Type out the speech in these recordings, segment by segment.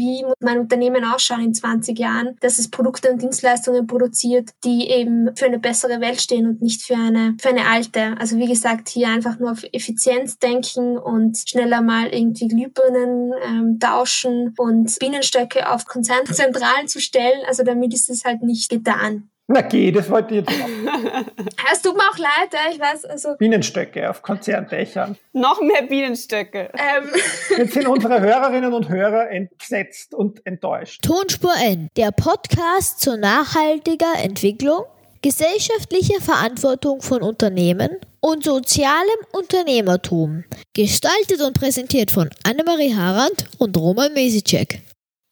wie muss mein Unternehmen ausschauen in 20 Jahren, dass es Produkte und Dienstleistungen produziert, die eben für eine bessere Welt stehen und nicht für eine, für eine alte. Also wie gesagt, hier einfach nur auf Effizienz denken und schneller mal irgendwie Glühbirnen ähm, tauschen und Bienenstöcke auf Konzernzentralen zu stellen. Also damit ist es halt nicht getan. Na geh, das wollte ich jetzt machen. es tut mir auch leid, ich weiß. Also Bienenstöcke auf Konzerndächern. Noch mehr Bienenstöcke. Ähm. Jetzt sind unsere Hörerinnen und Hörer entsetzt und enttäuscht. Tonspur N, der Podcast zur nachhaltiger Entwicklung, gesellschaftlicher Verantwortung von Unternehmen und sozialem Unternehmertum. Gestaltet und präsentiert von Annemarie Harand und Roman Mesicek.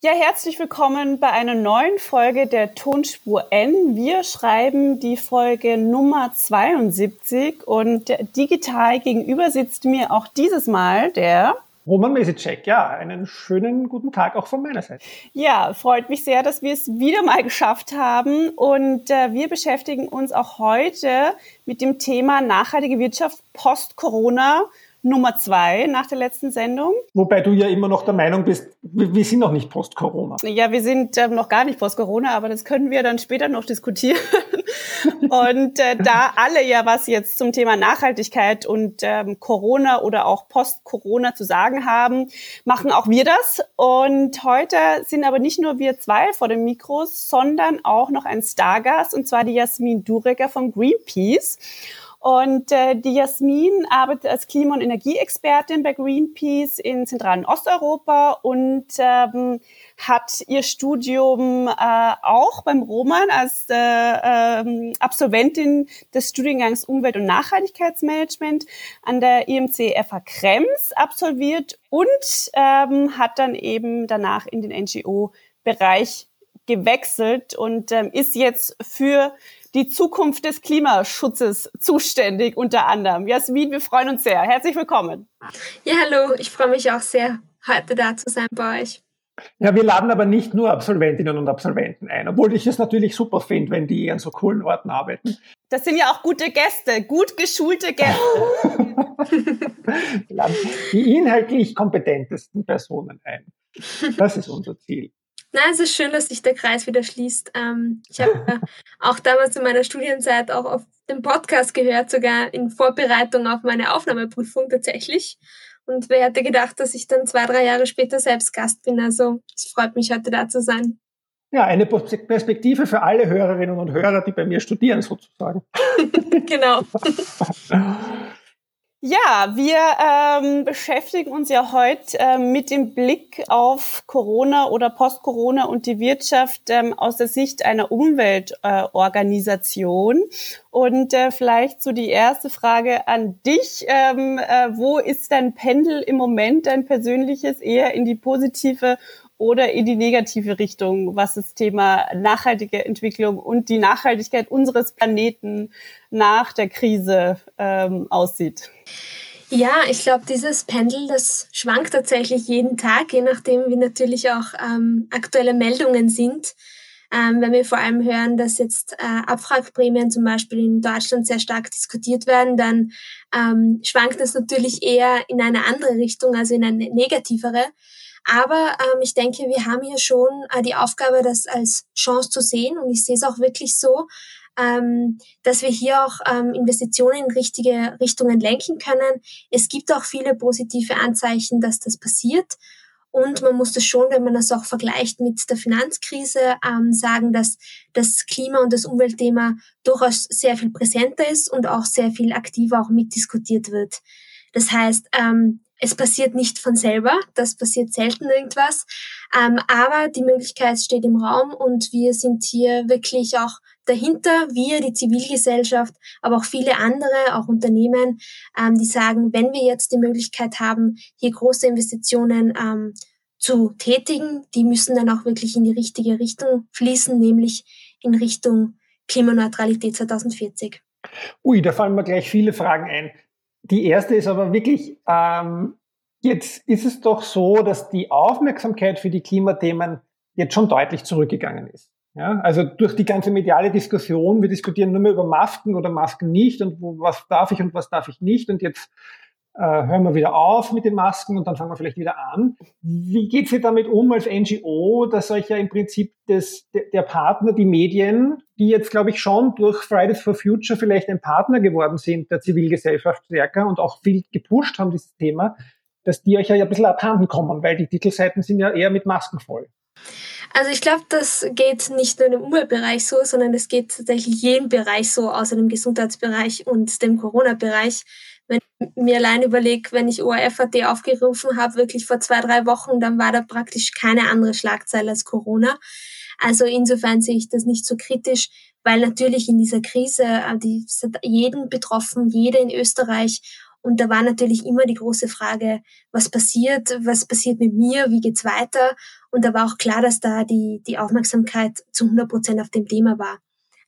Ja, herzlich willkommen bei einer neuen Folge der Tonspur N. Wir schreiben die Folge Nummer 72 und digital gegenüber sitzt mir auch dieses Mal der Roman Mesicek, ja, einen schönen guten Tag auch von meiner Seite. Ja, freut mich sehr, dass wir es wieder mal geschafft haben und äh, wir beschäftigen uns auch heute mit dem Thema nachhaltige Wirtschaft post-Corona Nummer zwei nach der letzten Sendung. Wobei du ja immer noch der Meinung bist, wir sind noch nicht post-Corona. Ja, wir sind äh, noch gar nicht post-Corona, aber das können wir dann später noch diskutieren. und äh, da alle ja was jetzt zum Thema Nachhaltigkeit und ähm, Corona oder auch Post-Corona zu sagen haben, machen auch wir das. Und heute sind aber nicht nur wir zwei vor den Mikros, sondern auch noch ein Stargast, und zwar die Jasmin Durecker von Greenpeace. Und äh, die Jasmin arbeitet als Klima- und Energieexpertin bei Greenpeace in Zentral- und Osteuropa und ähm, hat ihr Studium äh, auch beim Roman als äh, ähm, Absolventin des Studiengangs Umwelt- und Nachhaltigkeitsmanagement an der IMC FH Krems absolviert und ähm, hat dann eben danach in den NGO-Bereich gewechselt und ähm, ist jetzt für die Zukunft des Klimaschutzes zuständig, unter anderem. Jasmin, wir freuen uns sehr. Herzlich willkommen. Ja, hallo. Ich freue mich auch sehr, heute da zu sein bei euch. Ja, wir laden aber nicht nur Absolventinnen und Absolventen ein, obwohl ich es natürlich super finde, wenn die an so coolen Orten arbeiten. Das sind ja auch gute Gäste, gut geschulte Gäste. die inhaltlich kompetentesten Personen ein. Das ist unser Ziel. Nein, es ist schön, dass sich der Kreis wieder schließt. Ähm, ich habe äh, auch damals in meiner Studienzeit auch auf den Podcast gehört, sogar in Vorbereitung auf meine Aufnahmeprüfung tatsächlich. Und wer hätte gedacht, dass ich dann zwei, drei Jahre später selbst Gast bin. Also es freut mich, heute da zu sein. Ja, eine Perspektive für alle Hörerinnen und Hörer, die bei mir studieren, sozusagen. genau. Ja, wir ähm, beschäftigen uns ja heute äh, mit dem Blick auf Corona oder Post-Corona und die Wirtschaft ähm, aus der Sicht einer Umweltorganisation. Äh, und äh, vielleicht so die erste Frage an dich. Ähm, äh, wo ist dein Pendel im Moment, dein persönliches, eher in die positive oder in die negative Richtung, was das Thema nachhaltige Entwicklung und die Nachhaltigkeit unseres Planeten nach der Krise ähm, aussieht? Ja, ich glaube, dieses Pendel, das schwankt tatsächlich jeden Tag, je nachdem, wie natürlich auch ähm, aktuelle Meldungen sind. Ähm, wenn wir vor allem hören, dass jetzt äh, Abwrackprämien zum Beispiel in Deutschland sehr stark diskutiert werden, dann ähm, schwankt es natürlich eher in eine andere Richtung, also in eine negativere. Aber ähm, ich denke, wir haben hier schon äh, die Aufgabe, das als Chance zu sehen. Und ich sehe es auch wirklich so, ähm, dass wir hier auch ähm, Investitionen in richtige Richtungen lenken können. Es gibt auch viele positive Anzeichen, dass das passiert. Und man muss das schon, wenn man das auch vergleicht mit der Finanzkrise, ähm, sagen, dass das Klima- und das Umweltthema durchaus sehr viel präsenter ist und auch sehr viel aktiver auch mitdiskutiert wird. Das heißt, ähm, es passiert nicht von selber, das passiert selten irgendwas, ähm, aber die Möglichkeit steht im Raum und wir sind hier wirklich auch dahinter, wir, die Zivilgesellschaft, aber auch viele andere, auch Unternehmen, ähm, die sagen, wenn wir jetzt die Möglichkeit haben, hier große Investitionen ähm, zu tätigen, die müssen dann auch wirklich in die richtige Richtung fließen, nämlich in Richtung Klimaneutralität 2040. Ui, da fallen mir gleich viele Fragen ein. Die erste ist aber wirklich, ähm, jetzt ist es doch so, dass die Aufmerksamkeit für die Klimathemen jetzt schon deutlich zurückgegangen ist. Ja, also durch die ganze mediale Diskussion, wir diskutieren nur mehr über Masken oder Masken nicht und wo, was darf ich und was darf ich nicht. Und jetzt äh, hören wir wieder auf mit den Masken und dann fangen wir vielleicht wieder an. Wie geht sie damit um als NGO, dass euch ja im Prinzip das, der Partner, die Medien, die jetzt, glaube ich, schon durch Fridays for Future vielleicht ein Partner geworden sind der Zivilgesellschaft stärker und auch viel gepusht haben, dieses Thema, dass die euch ja ein bisschen abhanden kommen, weil die Titelseiten sind ja eher mit Masken voll. Also ich glaube, das geht nicht nur im Umweltbereich so, sondern es geht tatsächlich jedem Bereich so, außer dem Gesundheitsbereich und dem Corona-Bereich. Wenn ich mir allein überlege, wenn ich ORF.at aufgerufen habe, wirklich vor zwei, drei Wochen, dann war da praktisch keine andere Schlagzeile als Corona. Also insofern sehe ich das nicht so kritisch, weil natürlich in dieser Krise, äh, die sind jeden betroffen, jeder in Österreich. Und da war natürlich immer die große Frage, was passiert, was passiert mit mir, wie geht's weiter? Und da war auch klar, dass da die, die Aufmerksamkeit zu 100 Prozent auf dem Thema war.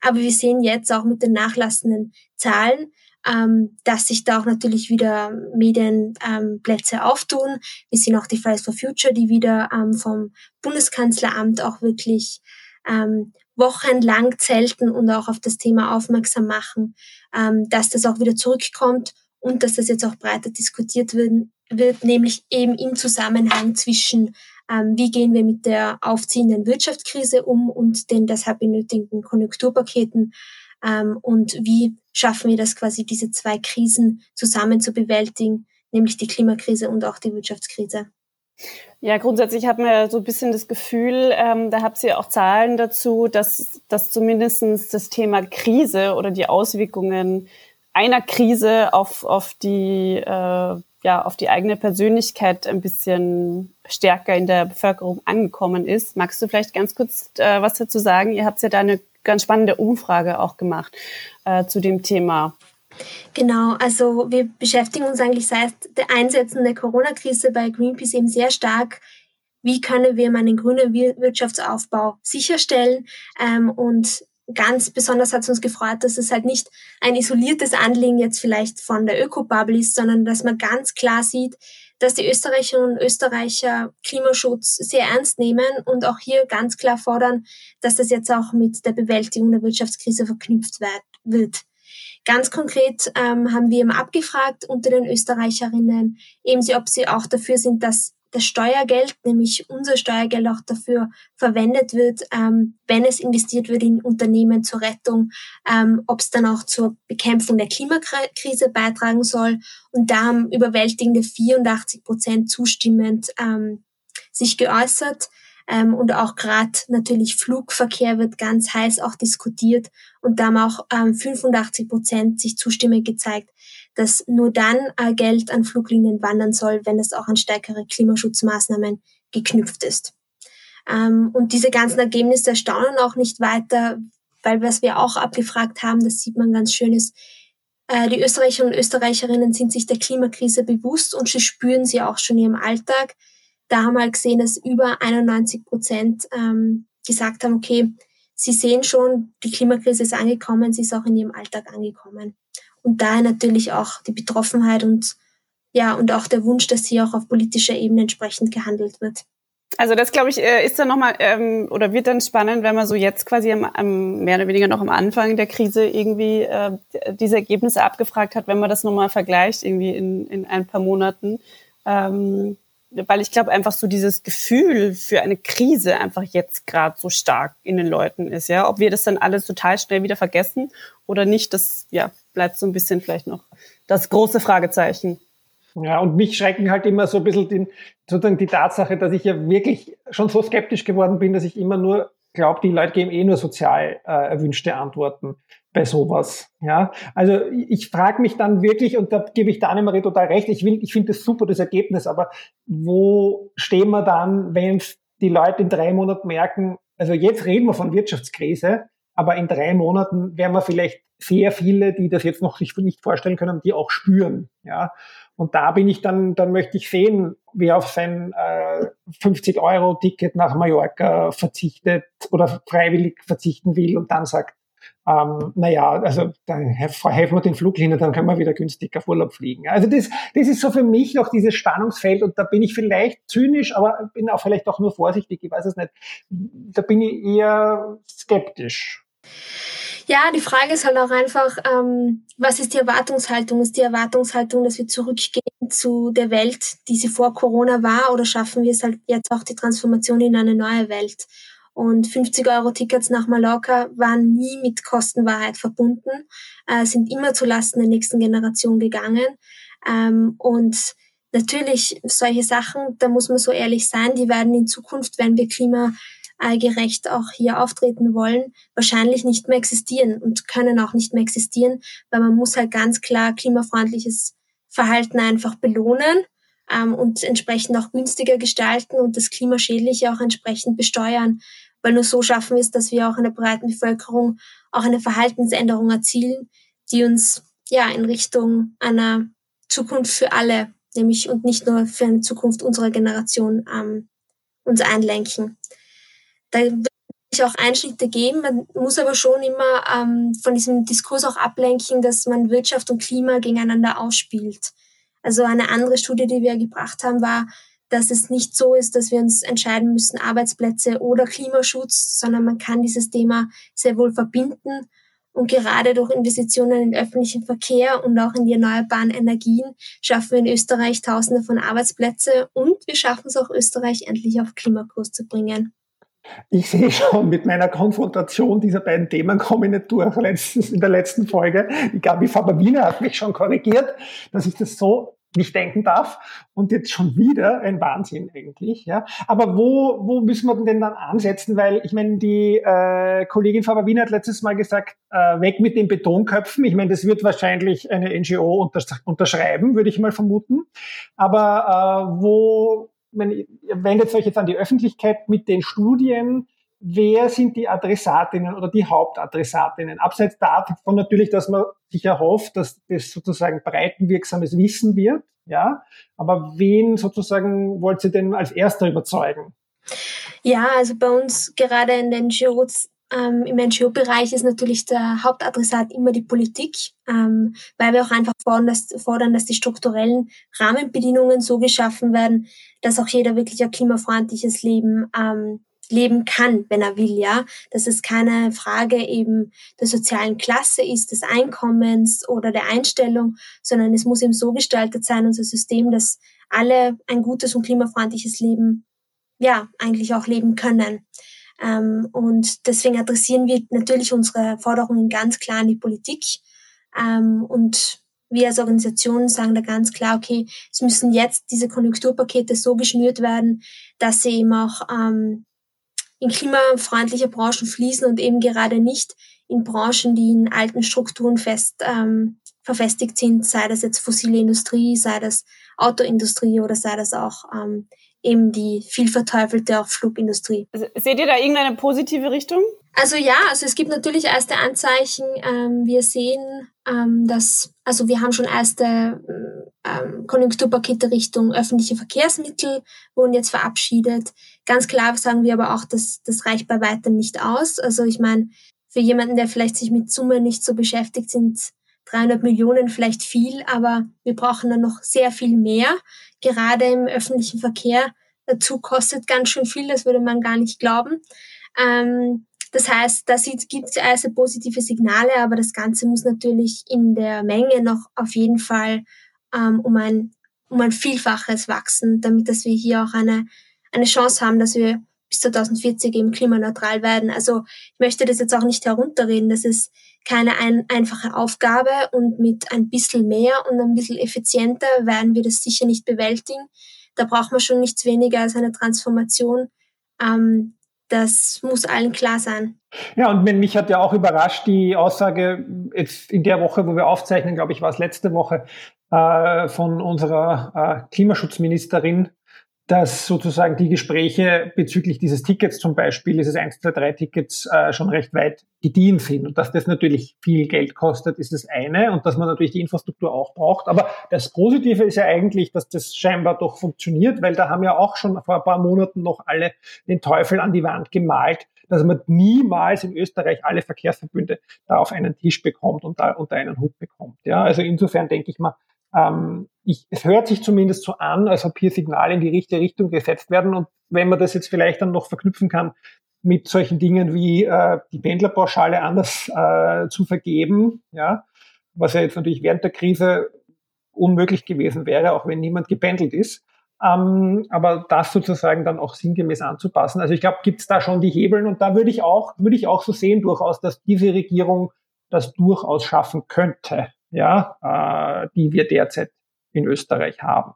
Aber wir sehen jetzt auch mit den nachlassenden Zahlen, ähm, dass sich da auch natürlich wieder Medienplätze ähm, auftun. Wir sehen auch die Fridays for Future, die wieder ähm, vom Bundeskanzleramt auch wirklich ähm, wochenlang zelten und auch auf das Thema aufmerksam machen, ähm, dass das auch wieder zurückkommt und dass das jetzt auch breiter diskutiert wird, wird nämlich eben im Zusammenhang zwischen ähm, wie gehen wir mit der aufziehenden Wirtschaftskrise um und den deshalb benötigten Konjunkturpaketen ähm, und wie schaffen wir das quasi, diese zwei Krisen zusammen zu bewältigen, nämlich die Klimakrise und auch die Wirtschaftskrise. Ja, grundsätzlich hat man so ein bisschen das Gefühl, ähm, da habt ihr auch Zahlen dazu, dass, dass zumindestens das Thema Krise oder die Auswirkungen einer Krise auf, auf die äh, ja, auf die eigene Persönlichkeit ein bisschen stärker in der Bevölkerung angekommen ist. Magst du vielleicht ganz kurz äh, was dazu sagen? Ihr habt ja da eine ganz spannende Umfrage auch gemacht äh, zu dem Thema. Genau, also wir beschäftigen uns eigentlich seit der Einsetzung der Corona-Krise bei Greenpeace eben sehr stark wie können wir einen grünen Wirtschaftsaufbau sicherstellen ähm, und ganz besonders hat es uns gefreut, dass es halt nicht ein isoliertes Anliegen jetzt vielleicht von der Ökobubble ist, sondern dass man ganz klar sieht, dass die Österreicherinnen und Österreicher Klimaschutz sehr ernst nehmen und auch hier ganz klar fordern, dass das jetzt auch mit der Bewältigung der Wirtschaftskrise verknüpft wird. Ganz konkret ähm, haben wir eben abgefragt unter den Österreicherinnen, eben sie, ob sie auch dafür sind, dass das Steuergeld, nämlich unser Steuergeld auch dafür verwendet wird, ähm, wenn es investiert wird in Unternehmen zur Rettung, ähm, ob es dann auch zur Bekämpfung der Klimakrise beitragen soll. Und da haben überwältigende 84 Prozent zustimmend ähm, sich geäußert. Ähm, und auch gerade natürlich Flugverkehr wird ganz heiß auch diskutiert. Und da haben auch ähm, 85 Prozent sich zustimmend gezeigt, dass nur dann äh, Geld an Fluglinien wandern soll, wenn es auch an stärkere Klimaschutzmaßnahmen geknüpft ist. Ähm, und diese ganzen Ergebnisse erstaunen auch nicht weiter, weil was wir auch abgefragt haben, das sieht man ganz schön ist, äh, die Österreicher und Österreicherinnen sind sich der Klimakrise bewusst und sie spüren sie auch schon in ihrem Alltag. Da haben wir gesehen, dass über 91 Prozent ähm, gesagt haben, okay, sie sehen schon, die Klimakrise ist angekommen, sie ist auch in ihrem Alltag angekommen und daher natürlich auch die Betroffenheit und ja, und auch der Wunsch, dass hier auch auf politischer Ebene entsprechend gehandelt wird. Also das glaube ich äh, ist dann nochmal ähm, oder wird dann spannend, wenn man so jetzt quasi am, am, mehr oder weniger noch am Anfang der Krise irgendwie äh, diese Ergebnisse abgefragt hat, wenn man das nochmal vergleicht irgendwie in, in ein paar Monaten. Ähm, weil ich glaube einfach so dieses Gefühl für eine Krise einfach jetzt gerade so stark in den Leuten ist, ja. Ob wir das dann alles total schnell wieder vergessen oder nicht, das ja bleibt so ein bisschen vielleicht noch das große Fragezeichen. Ja, und mich schrecken halt immer so ein bisschen den, sozusagen die Tatsache, dass ich ja wirklich schon so skeptisch geworden bin, dass ich immer nur glaube, die Leute geben eh nur sozial äh, erwünschte Antworten bei sowas. Ja, also ich frage mich dann wirklich, und da gebe ich der Annemarie total recht, ich ich finde das super, das Ergebnis, aber wo stehen wir dann, wenn die Leute in drei Monaten merken, also jetzt reden wir von Wirtschaftskrise, aber in drei Monaten werden wir vielleicht sehr viele, die das jetzt noch sich nicht vorstellen können, die auch spüren. Ja, und da bin ich dann, dann möchte ich sehen, wer auf sein äh, 50-Euro-Ticket nach Mallorca verzichtet oder freiwillig verzichten will und dann sagt, ähm, naja, also dann helfen wir den Fluglinien, dann können wir wieder günstig auf Urlaub fliegen. Also das, das ist so für mich noch dieses Spannungsfeld und da bin ich vielleicht zynisch, aber bin auch vielleicht auch nur vorsichtig, ich weiß es nicht. Da bin ich eher skeptisch. Ja, die Frage ist halt auch einfach, ähm, was ist die Erwartungshaltung? Ist die Erwartungshaltung, dass wir zurückgehen zu der Welt, die sie vor Corona war, oder schaffen wir es halt jetzt auch die Transformation in eine neue Welt? Und 50 Euro Tickets nach Mallorca waren nie mit Kostenwahrheit verbunden, äh, sind immer zu Lasten der nächsten Generation gegangen. Ähm, und natürlich solche Sachen, da muss man so ehrlich sein, die werden in Zukunft, wenn wir klimagerecht auch hier auftreten wollen, wahrscheinlich nicht mehr existieren und können auch nicht mehr existieren, weil man muss halt ganz klar klimafreundliches Verhalten einfach belohnen ähm, und entsprechend auch günstiger gestalten und das Klimaschädliche auch entsprechend besteuern. Weil nur so schaffen wir es, dass wir auch in der breiten Bevölkerung auch eine Verhaltensänderung erzielen, die uns ja in Richtung einer Zukunft für alle, nämlich und nicht nur für eine Zukunft unserer Generation ähm, uns einlenken. Da wird es auch Einschnitte geben. Man muss aber schon immer ähm, von diesem Diskurs auch ablenken, dass man Wirtschaft und Klima gegeneinander ausspielt. Also eine andere Studie, die wir gebracht haben, war, dass es nicht so ist, dass wir uns entscheiden müssen, Arbeitsplätze oder Klimaschutz, sondern man kann dieses Thema sehr wohl verbinden. Und gerade durch Investitionen in öffentlichen Verkehr und auch in die erneuerbaren Energien schaffen wir in Österreich Tausende von Arbeitsplätze und wir schaffen es auch Österreich endlich auf Klimakurs zu bringen. Ich sehe schon, mit meiner Konfrontation dieser beiden Themen komme ich nicht durch. Letztens, in der letzten Folge, die Gabi Faber-Wiener hat mich schon korrigiert, dass ich das so nicht denken darf. Und jetzt schon wieder ein Wahnsinn eigentlich. Ja. Aber wo, wo müssen wir denn dann ansetzen? Weil ich meine, die äh, Kollegin Faber-Wiener hat letztes Mal gesagt, äh, weg mit den Betonköpfen. Ich meine, das wird wahrscheinlich eine NGO untersch unterschreiben, würde ich mal vermuten. Aber äh, wo wenn, ihr wendet euch jetzt an die Öffentlichkeit mit den Studien, wer sind die Adressatinnen oder die Hauptadressatinnen? Abseits davon natürlich, dass man sich erhofft, dass das sozusagen breitenwirksames Wissen wird, ja. Aber wen sozusagen wollt ihr denn als Erster überzeugen? Ja, also bei uns gerade in den NGOs ähm, Im NGO-Bereich ist natürlich der Hauptadressat immer die Politik, ähm, weil wir auch einfach fordern dass, fordern, dass die strukturellen Rahmenbedingungen so geschaffen werden, dass auch jeder wirklich ein klimafreundliches Leben ähm, leben kann, wenn er will, ja. Dass es keine Frage eben der sozialen Klasse ist, des Einkommens oder der Einstellung, sondern es muss eben so gestaltet sein, unser System, dass alle ein gutes und klimafreundliches Leben, ja, eigentlich auch leben können. Ähm, und deswegen adressieren wir natürlich unsere Forderungen ganz klar an die Politik. Ähm, und wir als Organisation sagen da ganz klar, okay, es müssen jetzt diese Konjunkturpakete so geschnürt werden, dass sie eben auch ähm, in klimafreundliche Branchen fließen und eben gerade nicht in Branchen, die in alten Strukturen fest ähm, verfestigt sind, sei das jetzt fossile Industrie, sei das Autoindustrie oder sei das auch ähm, eben die viel verteufelte auch Flugindustrie. Seht ihr da irgendeine positive Richtung? Also ja, also es gibt natürlich erste Anzeichen. Ähm, wir sehen, ähm, dass, also wir haben schon erste ähm, Konjunkturpakete Richtung öffentliche Verkehrsmittel wurden jetzt verabschiedet. Ganz klar sagen wir aber auch, dass das reicht bei weitem nicht aus. Also ich meine, für jemanden, der vielleicht sich mit Summe nicht so beschäftigt, sind 300 Millionen vielleicht viel, aber wir brauchen dann noch sehr viel mehr gerade im öffentlichen Verkehr dazu kostet ganz schön viel, das würde man gar nicht glauben. Ähm, das heißt, da gibt es also positive Signale, aber das Ganze muss natürlich in der Menge noch auf jeden Fall ähm, um, ein, um ein Vielfaches wachsen, damit dass wir hier auch eine, eine Chance haben, dass wir bis 2040 eben klimaneutral werden. Also ich möchte das jetzt auch nicht herunterreden. Das ist keine ein, einfache Aufgabe und mit ein bisschen mehr und ein bisschen effizienter werden wir das sicher nicht bewältigen. Da braucht man schon nichts weniger als eine Transformation. Ähm, das muss allen klar sein. Ja, und mich hat ja auch überrascht die Aussage jetzt in der Woche, wo wir aufzeichnen, glaube ich, war es letzte Woche, äh, von unserer äh, Klimaschutzministerin, dass sozusagen die Gespräche bezüglich dieses Tickets zum Beispiel, dieses 1, 2, 3 Tickets äh, schon recht weit gediehen sind. Und dass das natürlich viel Geld kostet, ist das eine und dass man natürlich die Infrastruktur auch braucht. Aber das Positive ist ja eigentlich, dass das scheinbar doch funktioniert, weil da haben ja auch schon vor ein paar Monaten noch alle den Teufel an die Wand gemalt, dass man niemals in Österreich alle Verkehrsverbünde da auf einen Tisch bekommt und da unter einen Hut bekommt. Ja, also insofern denke ich mal, ähm, ich, es hört sich zumindest so an, als ob hier Signale in die richtige Richtung gesetzt werden. Und wenn man das jetzt vielleicht dann noch verknüpfen kann mit solchen Dingen wie äh, die Pendlerpauschale anders äh, zu vergeben, ja, was ja jetzt natürlich während der Krise unmöglich gewesen wäre, auch wenn niemand gependelt ist. Ähm, aber das sozusagen dann auch sinngemäß anzupassen. Also ich glaube, gibt es da schon die Hebeln und da würde ich auch, würde ich auch so sehen durchaus, dass diese Regierung das durchaus schaffen könnte, ja, äh, die wir derzeit in Österreich haben.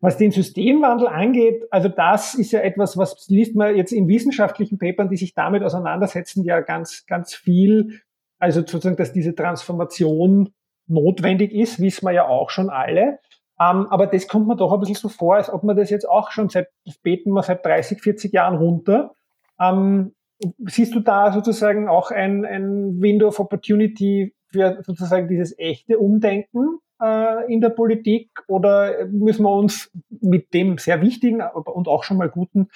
Was den Systemwandel angeht, also das ist ja etwas, was liest man jetzt in wissenschaftlichen Papern, die sich damit auseinandersetzen, ja ganz, ganz viel. Also sozusagen, dass diese Transformation notwendig ist, wissen wir ja auch schon alle. Ähm, aber das kommt mir doch ein bisschen so vor, als ob man das jetzt auch schon seit, das beten wir seit 30, 40 Jahren runter. Ähm, siehst du da sozusagen auch ein, ein Window of Opportunity für sozusagen dieses echte Umdenken äh, in der Politik oder müssen wir uns mit dem sehr wichtigen und auch schon mal guten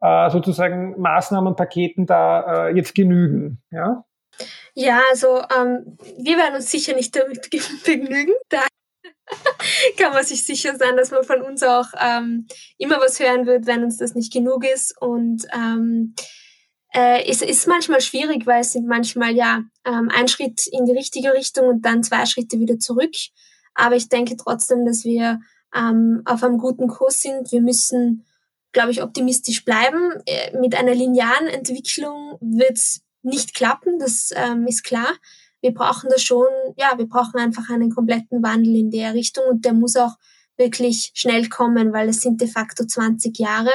äh, sozusagen Maßnahmenpaketen da äh, jetzt genügen? Ja? Ja, also ähm, wir werden uns sicher nicht damit begnügen. Da kann man sich sicher sein, dass man von uns auch ähm, immer was hören wird, wenn uns das nicht genug ist. Und ähm, äh, es ist manchmal schwierig, weil es sind manchmal ja ähm, ein Schritt in die richtige Richtung und dann zwei Schritte wieder zurück. Aber ich denke trotzdem, dass wir ähm, auf einem guten Kurs sind. Wir müssen, glaube ich, optimistisch bleiben. Äh, mit einer linearen Entwicklung wird es nicht klappen, das ähm, ist klar. Wir brauchen da schon, ja, wir brauchen einfach einen kompletten Wandel in der Richtung und der muss auch wirklich schnell kommen, weil es sind de facto 20 Jahre.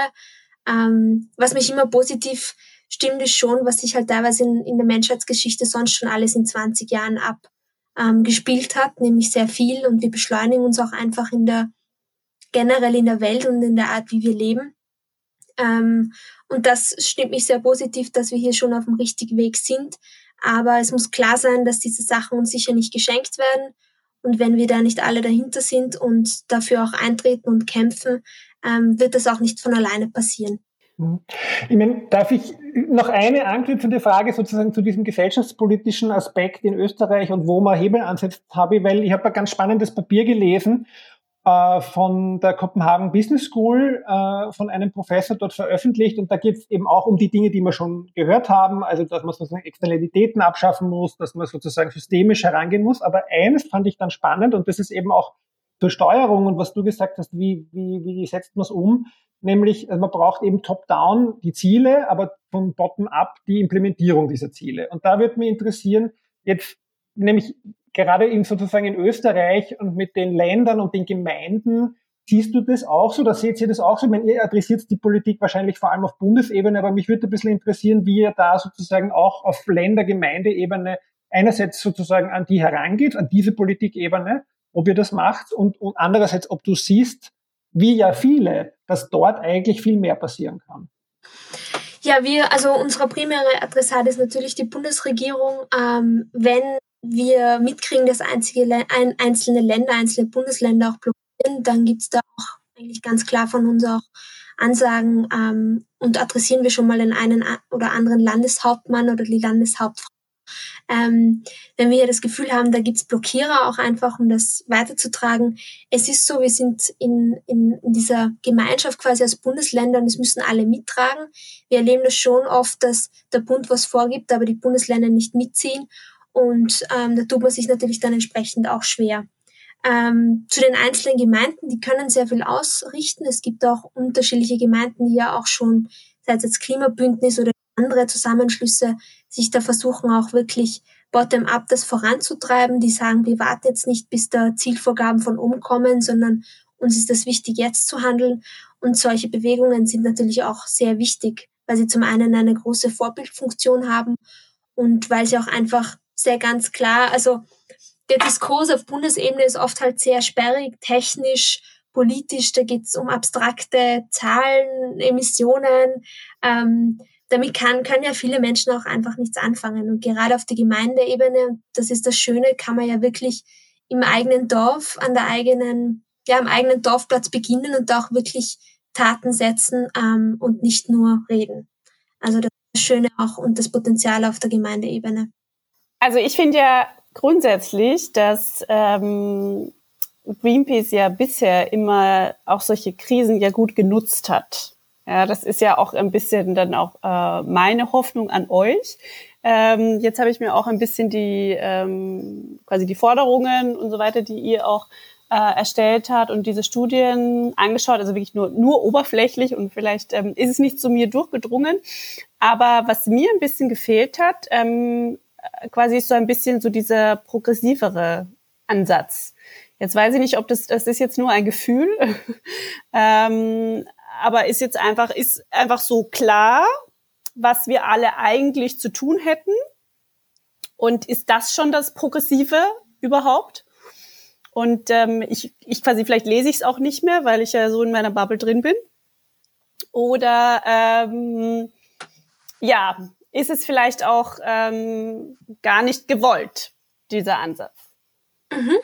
Ähm, was mich immer positiv stimmt, ist schon, was sich halt teilweise in, in der Menschheitsgeschichte sonst schon alles in 20 Jahren ab ähm, hat, nämlich sehr viel und wir beschleunigen uns auch einfach in der generell in der Welt und in der Art, wie wir leben. Ähm, und das stimmt mich sehr positiv, dass wir hier schon auf dem richtigen Weg sind. Aber es muss klar sein, dass diese Sachen uns sicher nicht geschenkt werden. Und wenn wir da nicht alle dahinter sind und dafür auch eintreten und kämpfen, ähm, wird das auch nicht von alleine passieren. Mhm. Ich meine, darf ich noch eine anknüpfende Frage sozusagen zu diesem gesellschaftspolitischen Aspekt in Österreich und wo man Hebel ansetzt habe, weil ich habe ein ganz spannendes Papier gelesen äh, von der Copenhagen Business School, äh, von einem Professor dort veröffentlicht und da geht es eben auch um die Dinge, die wir schon gehört haben, also dass man sozusagen Externalitäten abschaffen muss, dass man sozusagen systemisch herangehen muss, aber eines fand ich dann spannend und das ist eben auch zur Steuerung und was du gesagt hast, wie, wie, wie setzt man es um? Nämlich, also man braucht eben top-down die Ziele, aber von bottom-up die Implementierung dieser Ziele. Und da würde mich interessieren, jetzt nämlich gerade in sozusagen in Österreich und mit den Ländern und den Gemeinden, siehst du das auch so, da seht ihr das auch so? Ich meine, ihr adressiert die Politik wahrscheinlich vor allem auf Bundesebene, aber mich würde ein bisschen interessieren, wie ihr da sozusagen auch auf Länder-Gemeindeebene einerseits sozusagen an die herangeht, an diese Politikebene ob ihr das macht und, und andererseits, ob du siehst, wie ja viele, dass dort eigentlich viel mehr passieren kann. Ja, wir, also unsere primäre Adressat ist natürlich die Bundesregierung. Ähm, wenn wir mitkriegen, dass einzige, ein, einzelne Länder, einzelne Bundesländer auch blockieren, dann gibt es da auch eigentlich ganz klar von uns auch Ansagen ähm, und adressieren wir schon mal den einen oder anderen Landeshauptmann oder die Landeshauptfrau ähm, wenn wir das Gefühl haben, da gibt's Blockierer auch einfach, um das weiterzutragen. Es ist so, wir sind in, in, in dieser Gemeinschaft quasi als Bundesländer und es müssen alle mittragen. Wir erleben das schon oft, dass der Bund was vorgibt, aber die Bundesländer nicht mitziehen. Und ähm, da tut man sich natürlich dann entsprechend auch schwer. Ähm, zu den einzelnen Gemeinden, die können sehr viel ausrichten. Es gibt auch unterschiedliche Gemeinden, die ja auch schon, sei es jetzt Klimabündnis oder andere Zusammenschlüsse sich da versuchen auch wirklich bottom-up das voranzutreiben. Die sagen, wir warten jetzt nicht, bis da Zielvorgaben von oben kommen, sondern uns ist das wichtig, jetzt zu handeln. Und solche Bewegungen sind natürlich auch sehr wichtig, weil sie zum einen eine große Vorbildfunktion haben und weil sie auch einfach sehr ganz klar, also der Diskurs auf Bundesebene ist oft halt sehr sperrig, technisch, politisch, da geht es um abstrakte Zahlen, Emissionen. Ähm, damit kann, können ja viele Menschen auch einfach nichts anfangen. Und gerade auf der Gemeindeebene, das ist das Schöne, kann man ja wirklich im eigenen Dorf, an der eigenen, ja, am eigenen Dorfplatz beginnen und auch wirklich Taten setzen ähm, und nicht nur reden. Also das Schöne auch und das Potenzial auf der Gemeindeebene. Also ich finde ja grundsätzlich, dass ähm, Greenpeace ja bisher immer auch solche Krisen ja gut genutzt hat Ja, das ist ja auch ein bisschen dann auch äh, meine Hoffnung an euch. Ähm, jetzt habe ich mir auch ein bisschen die ähm, quasi die Forderungen und so weiter, die ihr auch äh, erstellt hat und diese Studien angeschaut, also wirklich nur nur oberflächlich und vielleicht ähm, ist es nicht zu mir durchgedrungen. Aber was mir ein bisschen gefehlt hat, ähm, quasi ist so ein bisschen so dieser progressivere Ansatz. Jetzt weiß ich nicht, ob das, das ist jetzt nur ein Gefühl, ähm, aber ist jetzt einfach, ist einfach so klar, was wir alle eigentlich zu tun hätten? Und ist das schon das Progressive überhaupt? Und ähm, ich, ich quasi, vielleicht lese ich es auch nicht mehr, weil ich ja so in meiner Bubble drin bin. Oder ähm, ja, ist es vielleicht auch ähm, gar nicht gewollt, dieser Ansatz? Mhm.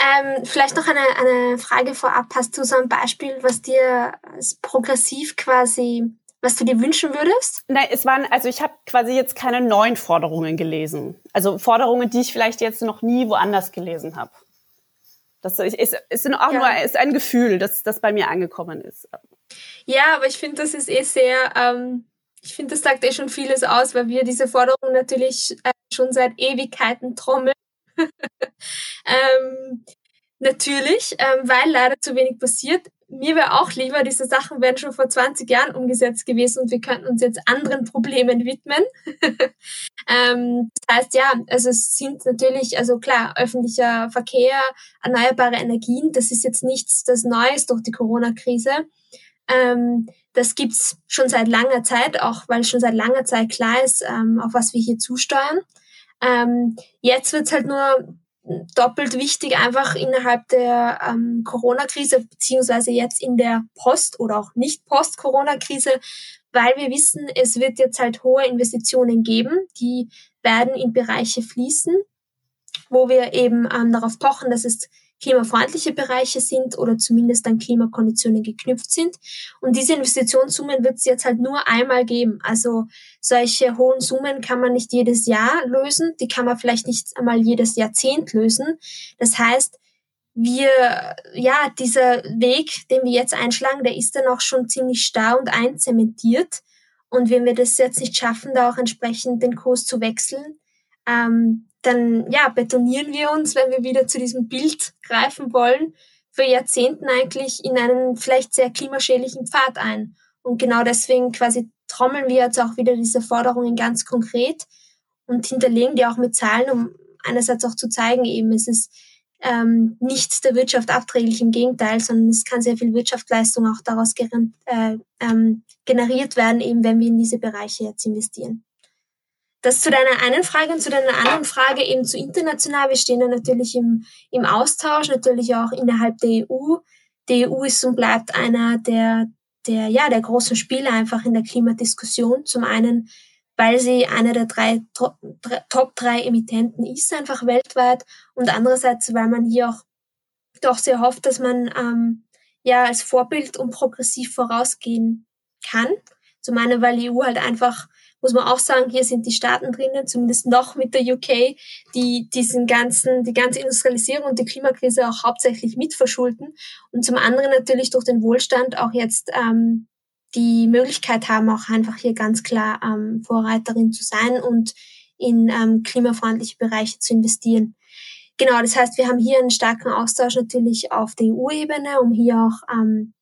Ähm, vielleicht noch eine, eine Frage vorab. Hast du so ein Beispiel, was dir als progressiv quasi, was du dir wünschen würdest? Nein, es waren, also ich habe quasi jetzt keine neuen Forderungen gelesen. Also Forderungen, die ich vielleicht jetzt noch nie woanders gelesen habe. Das ist, ist, ist auch ja. nur ist ein Gefühl, das, das bei mir angekommen ist. Ja, aber ich finde, das ist eh sehr, ähm, ich finde, das sagt eh schon vieles aus, weil wir diese Forderung natürlich äh, schon seit Ewigkeiten trommeln ähm, natürlich, ähm, weil leider zu wenig passiert. Mir wäre auch lieber, diese Sachen wären schon vor 20 Jahren umgesetzt gewesen und wir könnten uns jetzt anderen Problemen widmen. ähm, das heißt, ja, also es sind natürlich, also klar, öffentlicher Verkehr, erneuerbare Energien, das ist jetzt nichts, das Neues durch die Corona-Krise. Ähm, das gibt's schon seit langer Zeit, auch weil schon seit langer Zeit klar ist, ähm, auf was wir hier zusteuern. Ähm, jetzt wird's halt nur doppelt wichtig, einfach innerhalb der ähm, Corona-Krise, beziehungsweise jetzt in der Post- oder auch nicht Post-Corona-Krise, weil wir wissen, es wird jetzt halt hohe Investitionen geben, die werden in Bereiche fließen, wo wir eben ähm, darauf pochen, dass es klimafreundliche Bereiche sind oder zumindest an Klimakonditionen geknüpft sind. Und diese Investitionssummen wird es jetzt halt nur einmal geben. Also solche hohen Summen kann man nicht jedes Jahr lösen, die kann man vielleicht nicht einmal jedes Jahrzehnt lösen. Das heißt, wir, ja, dieser Weg, den wir jetzt einschlagen, der ist dann auch schon ziemlich starr und einzementiert. Und wenn wir das jetzt nicht schaffen, da auch entsprechend den Kurs zu wechseln, ähm, dann ja, betonieren wir uns, wenn wir wieder zu diesem Bild greifen wollen, für Jahrzehnten eigentlich in einen vielleicht sehr klimaschädlichen Pfad ein. Und genau deswegen quasi trommeln wir jetzt auch wieder diese Forderungen ganz konkret und hinterlegen die auch mit Zahlen, um einerseits auch zu zeigen, eben es ist ähm, nicht der Wirtschaft abträglich, im Gegenteil, sondern es kann sehr viel Wirtschaftsleistung auch daraus äh, ähm, generiert werden, eben wenn wir in diese Bereiche jetzt investieren. Das zu deiner einen Frage und zu deiner anderen Frage eben zu international. Wir stehen ja natürlich im, im Austausch, natürlich auch innerhalb der EU. Die EU ist und bleibt einer der, der, ja, der großen Spieler einfach in der Klimadiskussion. Zum einen, weil sie einer der drei Top, Top drei Emittenten ist, einfach weltweit. Und andererseits, weil man hier auch doch sehr hofft, dass man ähm, ja als Vorbild und progressiv vorausgehen kann. Zum einen, weil die EU halt einfach muss man auch sagen, hier sind die Staaten drinnen, zumindest noch mit der UK, die diesen ganzen, die ganze Industrialisierung und die Klimakrise auch hauptsächlich mitverschulden und zum anderen natürlich durch den Wohlstand auch jetzt ähm, die Möglichkeit haben, auch einfach hier ganz klar ähm, Vorreiterin zu sein und in ähm, klimafreundliche Bereiche zu investieren. Genau, das heißt, wir haben hier einen starken Austausch natürlich auf der EU-Ebene, um hier auch ähm,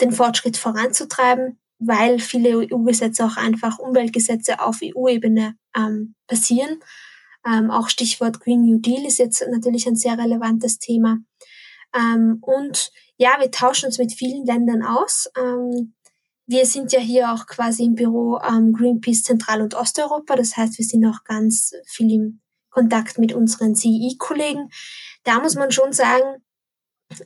den Fortschritt voranzutreiben weil viele EU-Gesetze auch einfach Umweltgesetze auf EU-Ebene ähm, passieren. Ähm, auch Stichwort Green New Deal ist jetzt natürlich ein sehr relevantes Thema. Ähm, und ja, wir tauschen uns mit vielen Ländern aus. Ähm, wir sind ja hier auch quasi im Büro ähm, Greenpeace Zentral- und Osteuropa. Das heißt, wir sind auch ganz viel im Kontakt mit unseren CI-Kollegen. Da muss man schon sagen,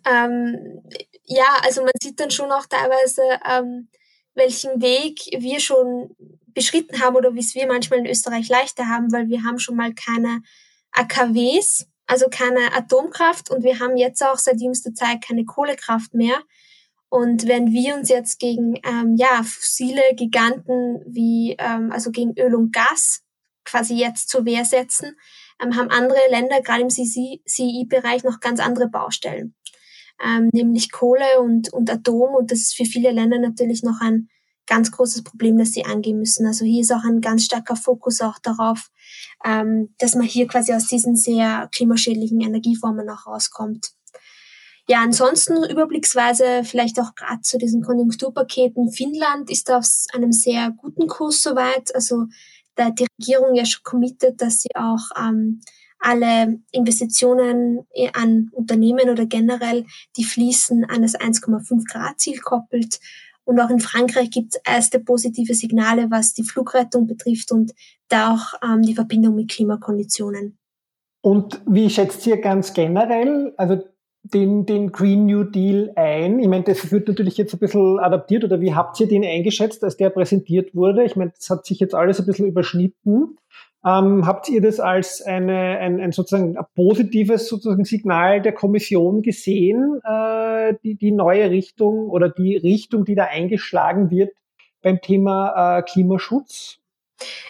ähm, ja, also man sieht dann schon auch teilweise, ähm, welchen Weg wir schon beschritten haben oder wie es wir manchmal in Österreich leichter haben, weil wir haben schon mal keine AKWs, also keine Atomkraft und wir haben jetzt auch seit jüngster Zeit keine Kohlekraft mehr. Und wenn wir uns jetzt gegen ähm, ja, fossile Giganten wie ähm, also gegen Öl und Gas quasi jetzt zur Wehr setzen, ähm, haben andere Länder gerade im CI-Bereich noch ganz andere Baustellen ähm, nämlich Kohle und, und Atom. Und das ist für viele Länder natürlich noch ein ganz großes Problem, das sie angehen müssen. Also hier ist auch ein ganz starker Fokus auch darauf, ähm, dass man hier quasi aus diesen sehr klimaschädlichen Energieformen auch rauskommt. Ja, ansonsten überblicksweise vielleicht auch gerade zu diesen Konjunkturpaketen. Finnland ist auf einem sehr guten Kurs soweit. Also da hat die Regierung ja schon committed, dass sie auch ähm, alle Investitionen an Unternehmen oder generell, die fließen, an das 1,5 Grad Ziel koppelt. Und auch in Frankreich gibt es erste positive Signale, was die Flugrettung betrifft und da auch ähm, die Verbindung mit Klimakonditionen. Und wie schätzt ihr ganz generell, also den, den Green New Deal ein? Ich meine, das wird natürlich jetzt ein bisschen adaptiert oder wie habt ihr den eingeschätzt, als der präsentiert wurde? Ich meine, das hat sich jetzt alles ein bisschen überschnitten. Ähm, habt ihr das als eine, ein, ein sozusagen ein positives sozusagen Signal der Kommission gesehen, äh, die, die neue Richtung oder die Richtung, die da eingeschlagen wird beim Thema äh, Klimaschutz?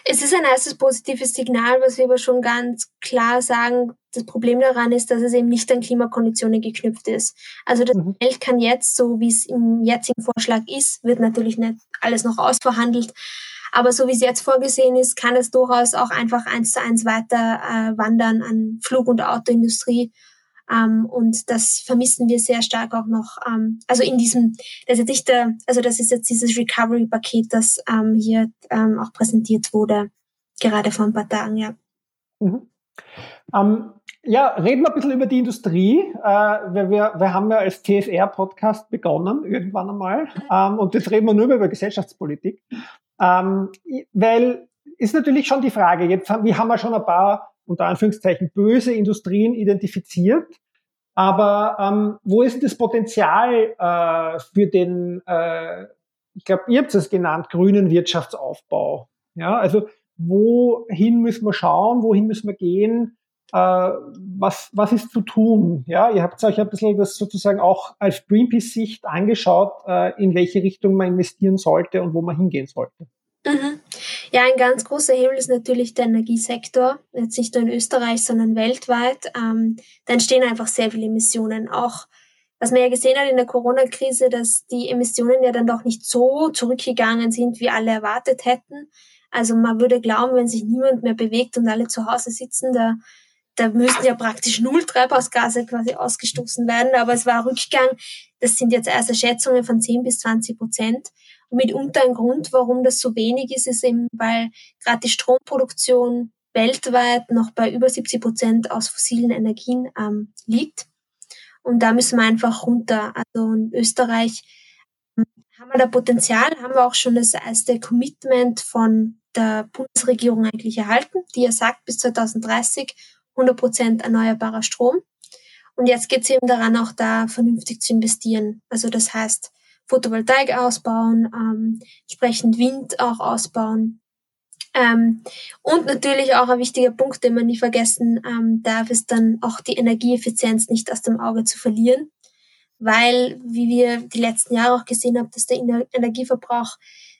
Es ist ein erstes positives Signal, was wir aber schon ganz klar sagen, das Problem daran ist, dass es eben nicht an Klimakonditionen geknüpft ist. Also das mhm. Geld kann jetzt, so wie es im jetzigen Vorschlag ist, wird natürlich nicht alles noch ausverhandelt, aber so wie es jetzt vorgesehen ist, kann es durchaus auch einfach eins zu eins weiter äh, wandern an Flug- und Autoindustrie ähm, und das vermissen wir sehr stark auch noch. Ähm, also in diesem, das ist nicht der, also das ist jetzt dieses Recovery-Paket, das ähm, hier ähm, auch präsentiert wurde, gerade vor ein paar Tagen, ja. Mhm. Ähm, ja, reden wir ein bisschen über die Industrie. Äh, wir, wir, wir haben ja als TSR-Podcast begonnen, irgendwann einmal. Ähm, und jetzt reden wir nur über Gesellschaftspolitik. Ähm, weil ist natürlich schon die Frage, jetzt haben, wir haben ja schon ein paar unter Anführungszeichen böse Industrien identifiziert. Aber ähm, wo ist das Potenzial äh, für den, äh, ich glaube, ihr habt es genannt, grünen Wirtschaftsaufbau? Ja, also wohin müssen wir schauen, wohin müssen wir gehen? Äh, was, was ist zu tun? Ja, ihr habt euch ein bisschen das sozusagen auch als Greenpeace-Sicht angeschaut, äh, in welche Richtung man investieren sollte und wo man hingehen sollte. Mhm. Ja, ein ganz großer Hebel ist natürlich der Energiesektor, jetzt nicht nur in Österreich, sondern weltweit. Ähm, da entstehen einfach sehr viele Emissionen. Auch was man ja gesehen hat in der Corona-Krise, dass die Emissionen ja dann doch nicht so zurückgegangen sind, wie alle erwartet hätten. Also man würde glauben, wenn sich niemand mehr bewegt und alle zu Hause sitzen, da, da müssten ja praktisch null Treibhausgase quasi ausgestoßen werden. Aber es war Rückgang. Das sind jetzt erste Schätzungen von 10 bis 20 Prozent. Und mitunter ein Grund, warum das so wenig ist, ist eben, weil gerade die Stromproduktion weltweit noch bei über 70 Prozent aus fossilen Energien ähm, liegt. Und da müssen wir einfach runter. Also in Österreich ähm, haben wir da Potenzial, haben wir auch schon das erste Commitment von der Bundesregierung eigentlich erhalten, die ja sagt, bis 2030 100 Prozent erneuerbarer Strom. Und jetzt geht es eben daran, auch da vernünftig zu investieren. Also das heißt, Photovoltaik ausbauen, ähm, entsprechend Wind auch ausbauen. Ähm, und natürlich auch ein wichtiger Punkt, den man nie vergessen ähm, darf, ist dann auch die Energieeffizienz nicht aus dem Auge zu verlieren. Weil, wie wir die letzten Jahre auch gesehen haben, dass der Energieverbrauch,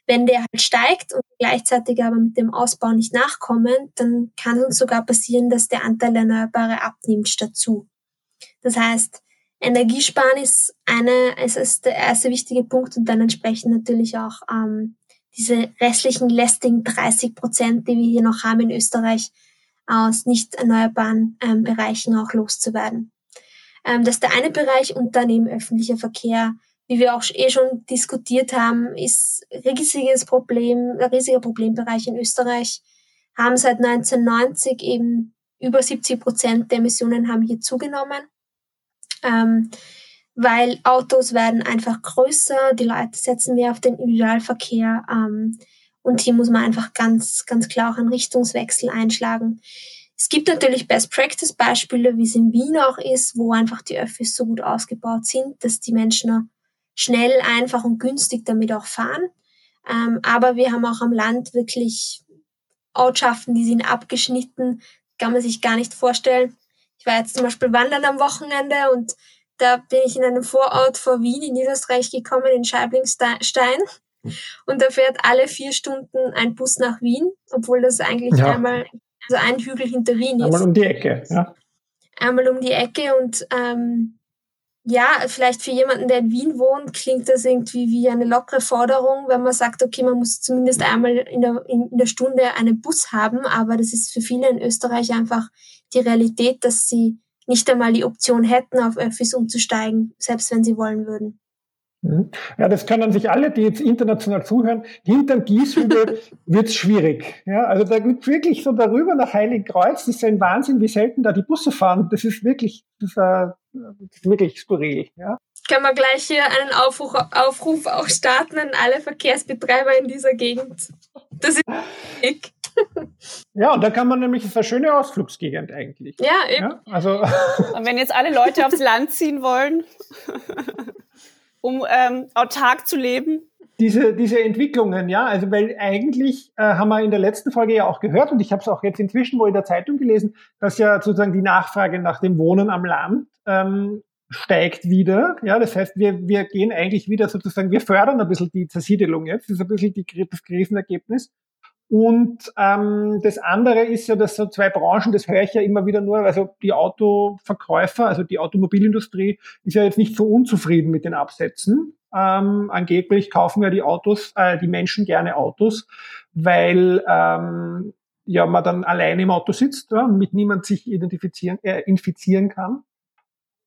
wenn der halt steigt und gleichzeitig aber mit dem Ausbau nicht nachkommen, dann kann es uns sogar passieren, dass der Anteil Erneuerbare abnimmt statt zu. Das heißt, Energiesparen ist eine, es ist der erste wichtige Punkt und dann entsprechend natürlich auch ähm, diese restlichen lästigen 30 Prozent, die wir hier noch haben in Österreich, aus nicht erneuerbaren ähm, Bereichen auch loszuwerden. Ähm, das ist der eine Bereich und dann eben öffentlicher Verkehr. Wie wir auch eh schon diskutiert haben, ist riesiges Problem, ein riesiger Problembereich in Österreich. Haben seit 1990 eben über 70 Prozent der Emissionen haben hier zugenommen ähm, weil Autos werden einfach größer, die Leute setzen mehr auf den Individualverkehr ähm, und hier muss man einfach ganz, ganz klar auch einen Richtungswechsel einschlagen. Es gibt natürlich Best-Practice-Beispiele, wie es in Wien auch ist, wo einfach die Öffis so gut ausgebaut sind, dass die Menschen schnell, einfach und günstig damit auch fahren. Ähm, aber wir haben auch am Land wirklich Ortschaften, die sind abgeschnitten, kann man sich gar nicht vorstellen. Ich war jetzt zum Beispiel wandern am Wochenende und da bin ich in einem Vorort vor Wien in Niederösterreich gekommen, in Scheiblingstein. Und da fährt alle vier Stunden ein Bus nach Wien, obwohl das eigentlich ja. einmal, also ein Hügel hinter Wien ist. Einmal um die Ecke, ja. Einmal um die Ecke und ähm, ja, vielleicht für jemanden, der in Wien wohnt, klingt das irgendwie wie eine lockere Forderung, wenn man sagt, okay, man muss zumindest einmal in der, in der Stunde einen Bus haben, aber das ist für viele in Österreich einfach die Realität, dass sie nicht einmal die Option hätten, auf Öffis umzusteigen, selbst wenn sie wollen würden. Mhm. Ja, das können sich alle, die jetzt international zuhören, hinterm Gießhügel wird's schwierig. Ja, also da gibt wirklich so darüber nach Heiligenkreuz, das ist ein Wahnsinn, wie selten da die Busse fahren. Das ist wirklich, das ist, äh, das ist wirklich skurril. Ja. Können wir gleich hier einen Aufruf, Aufruf auch starten an alle Verkehrsbetreiber in dieser Gegend. Das ist wichtig. Ja, und da kann man nämlich, das ist eine schöne Ausflugsgegend eigentlich. Ja, eben. Ja, also. Und wenn jetzt alle Leute aufs Land ziehen wollen, um ähm, autark zu leben? Diese, diese Entwicklungen, ja, also weil eigentlich äh, haben wir in der letzten Folge ja auch gehört und ich habe es auch jetzt inzwischen wohl in der Zeitung gelesen, dass ja sozusagen die Nachfrage nach dem Wohnen am Land ähm, steigt wieder. Ja, das heißt, wir, wir gehen eigentlich wieder sozusagen, wir fördern ein bisschen die Zersiedelung jetzt, das ist ein bisschen die, das Krisenergebnis. Und ähm, das andere ist ja, dass so zwei Branchen, das höre ich ja immer wieder nur, also die Autoverkäufer, also die Automobilindustrie ist ja jetzt nicht so unzufrieden mit den Absätzen. Ähm, angeblich kaufen ja die Autos, äh, die Menschen gerne Autos, weil ähm, ja man dann alleine im Auto sitzt ja, mit niemand sich identifizieren, äh, infizieren kann.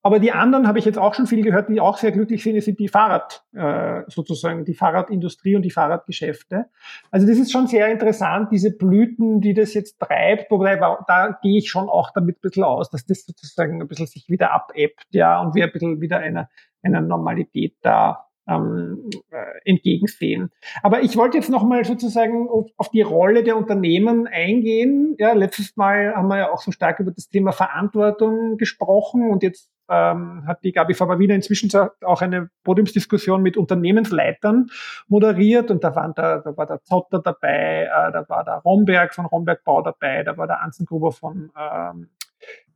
Aber die anderen habe ich jetzt auch schon viel gehört, die auch sehr glücklich sind, sind die Fahrrad, äh, sozusagen die Fahrradindustrie und die Fahrradgeschäfte. Also das ist schon sehr interessant, diese Blüten, die das jetzt treibt, wobei da gehe ich schon auch damit ein bisschen aus, dass das sozusagen ein bisschen sich wieder abebbt, ja, und wir ein bisschen wieder einer, einer Normalität da ähm, äh, entgegensehen. Aber ich wollte jetzt nochmal sozusagen auf, auf, die Rolle der Unternehmen eingehen. Ja, letztes Mal haben wir ja auch so stark über das Thema Verantwortung gesprochen und jetzt ähm, hat die Gabi Faber-Wiener inzwischen auch eine Podiumsdiskussion mit Unternehmensleitern moderiert und da, waren da, da war der Zotter dabei, äh, da war der Romberg von Romberg Bau dabei, da war der Anzengruber von ähm,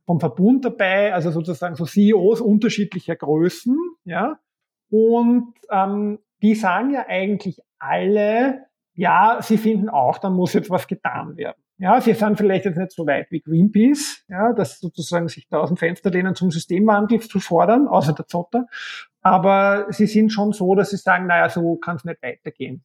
vom Verbund dabei, also sozusagen so CEOs unterschiedlicher Größen, ja. Und ähm, die sagen ja eigentlich alle, ja, sie finden auch, da muss jetzt was getan werden. Ja, sie sind vielleicht jetzt nicht so weit wie Greenpeace, ja, dass sozusagen sich da aus dem Fenster lehnen zum Systemwandel zu fordern, außer der Zotter. Aber sie sind schon so, dass sie sagen, naja, so kann es nicht weitergehen.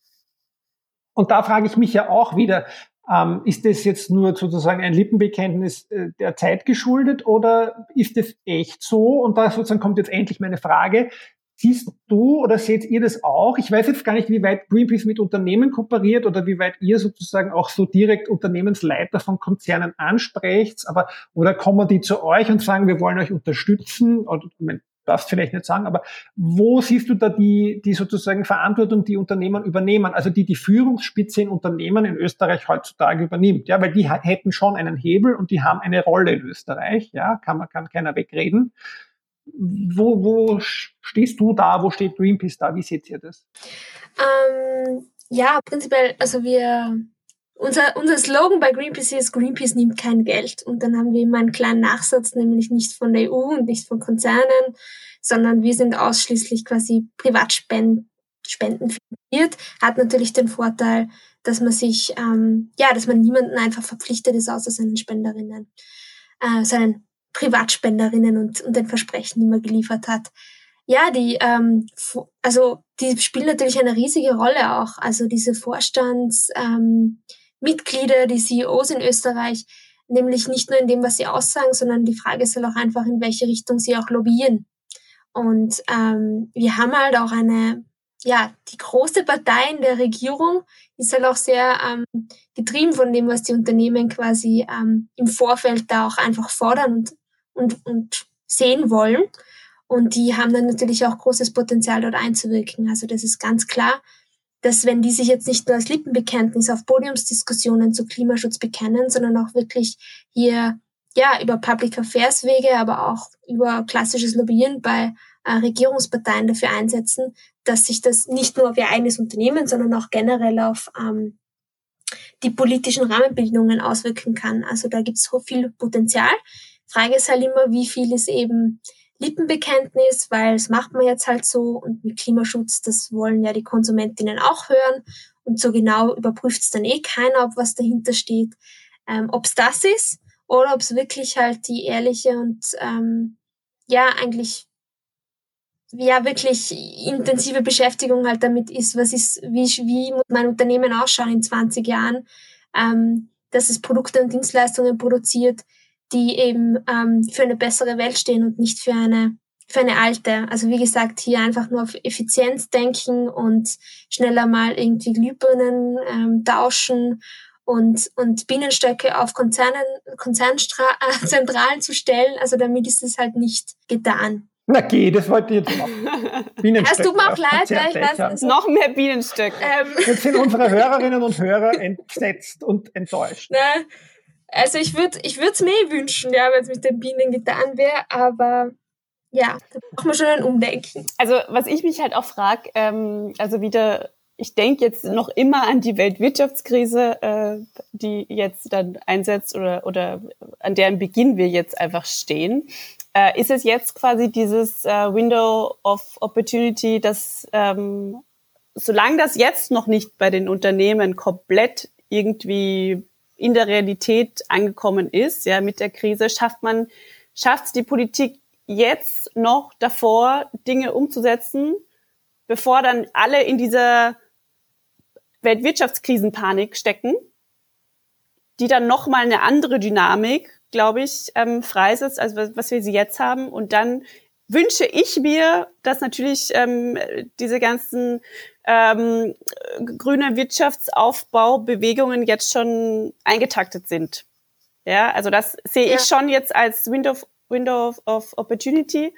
Und da frage ich mich ja auch wieder, ähm, ist das jetzt nur sozusagen ein Lippenbekenntnis äh, der Zeit geschuldet oder ist das echt so? Und da sozusagen kommt jetzt endlich meine Frage, Siehst du oder seht ihr das auch? Ich weiß jetzt gar nicht, wie weit Greenpeace mit Unternehmen kooperiert oder wie weit ihr sozusagen auch so direkt Unternehmensleiter von Konzernen ansprecht, aber oder kommen die zu euch und sagen, wir wollen euch unterstützen? Oder man darfst vielleicht nicht sagen, aber wo siehst du da die, die sozusagen Verantwortung, die Unternehmen übernehmen, also die die Führungsspitze in Unternehmen in Österreich heutzutage übernimmt, ja, weil die hätten schon einen Hebel und die haben eine Rolle in Österreich, ja, kann man kann keiner wegreden wo, wo stehst du da? Wo steht Greenpeace da? Wie seht ihr das? Ähm, ja, prinzipiell, also wir, unser, unser Slogan bei Greenpeace ist, Greenpeace nimmt kein Geld. Und dann haben wir immer einen kleinen Nachsatz, nämlich nicht von der EU und nicht von Konzernen, sondern wir sind ausschließlich quasi Privatspenden Spenden finanziert. Hat natürlich den Vorteil, dass man sich, ähm, ja, dass man niemanden einfach verpflichtet ist, außer seinen Spenderinnen, äh, seinen Privatspenderinnen und, und den Versprechen, die man geliefert hat. Ja, die, ähm, also die spielen natürlich eine riesige Rolle auch. Also diese Vorstandsmitglieder, ähm, die CEOs in Österreich, nämlich nicht nur in dem, was sie aussagen, sondern die Frage ist halt auch einfach, in welche Richtung sie auch lobbyieren. Und ähm, wir haben halt auch eine, ja, die große Partei in der Regierung ist halt auch sehr ähm, getrieben von dem, was die Unternehmen quasi ähm, im Vorfeld da auch einfach fordern und und, und sehen wollen. Und die haben dann natürlich auch großes Potenzial, dort einzuwirken. Also das ist ganz klar, dass wenn die sich jetzt nicht nur als Lippenbekenntnis auf Podiumsdiskussionen zu Klimaschutz bekennen, sondern auch wirklich hier ja über Public Affairs Wege, aber auch über klassisches Lobbyieren bei Regierungsparteien dafür einsetzen, dass sich das nicht nur auf ihr eigenes Unternehmen, sondern auch generell auf ähm, die politischen Rahmenbedingungen auswirken kann. Also da gibt es so viel Potenzial. Frage ist halt immer, wie viel ist eben Lippenbekenntnis, weil es macht man jetzt halt so und mit Klimaschutz, das wollen ja die Konsumentinnen auch hören und so genau überprüft es dann eh keiner, ob was dahinter steht, ähm, ob es das ist oder ob es wirklich halt die ehrliche und ähm, ja eigentlich ja wirklich intensive Beschäftigung halt damit ist, was ist, wie, wie muss mein Unternehmen ausschauen in 20 Jahren, ähm, dass es Produkte und Dienstleistungen produziert, die eben ähm, für eine bessere Welt stehen und nicht für eine für eine alte. Also wie gesagt, hier einfach nur auf Effizienz denken und schneller mal irgendwie Glühbirnen ähm, tauschen und, und Bienenstöcke auf Konzernen, Konzernzentralen äh, zu stellen. Also damit ist es halt nicht getan. Na geh, das wollte ich jetzt machen. Bienenstöcke. Es tut mir auch leid, ja, ich weiß nicht. Noch mehr Bienenstöcke. Ähm. Jetzt sind unsere Hörerinnen und Hörer entsetzt und enttäuscht. Na, also ich würde ich würde es mir eh wünschen, ja, wenn es mit den Bienen getan wäre, aber ja, da braucht man schon ein Umdenken. Also was ich mich halt auch frage, ähm, also wieder, ich denke jetzt noch immer an die Weltwirtschaftskrise, äh, die jetzt dann einsetzt oder, oder an deren Beginn wir jetzt einfach stehen. Äh, ist es jetzt quasi dieses äh, Window of Opportunity, dass ähm, solange das jetzt noch nicht bei den Unternehmen komplett irgendwie in der Realität angekommen ist, ja, mit der Krise, schafft man, schafft die Politik jetzt noch davor, Dinge umzusetzen, bevor dann alle in dieser Weltwirtschaftskrisenpanik stecken, die dann nochmal eine andere Dynamik, glaube ich, ähm, freisetzt, als was wir sie jetzt haben. Und dann wünsche ich mir, dass natürlich ähm, diese ganzen ähm, grüne Wirtschaftsaufbaubewegungen jetzt schon eingetaktet sind. Ja, also das sehe ja. ich schon jetzt als Window Window of Opportunity,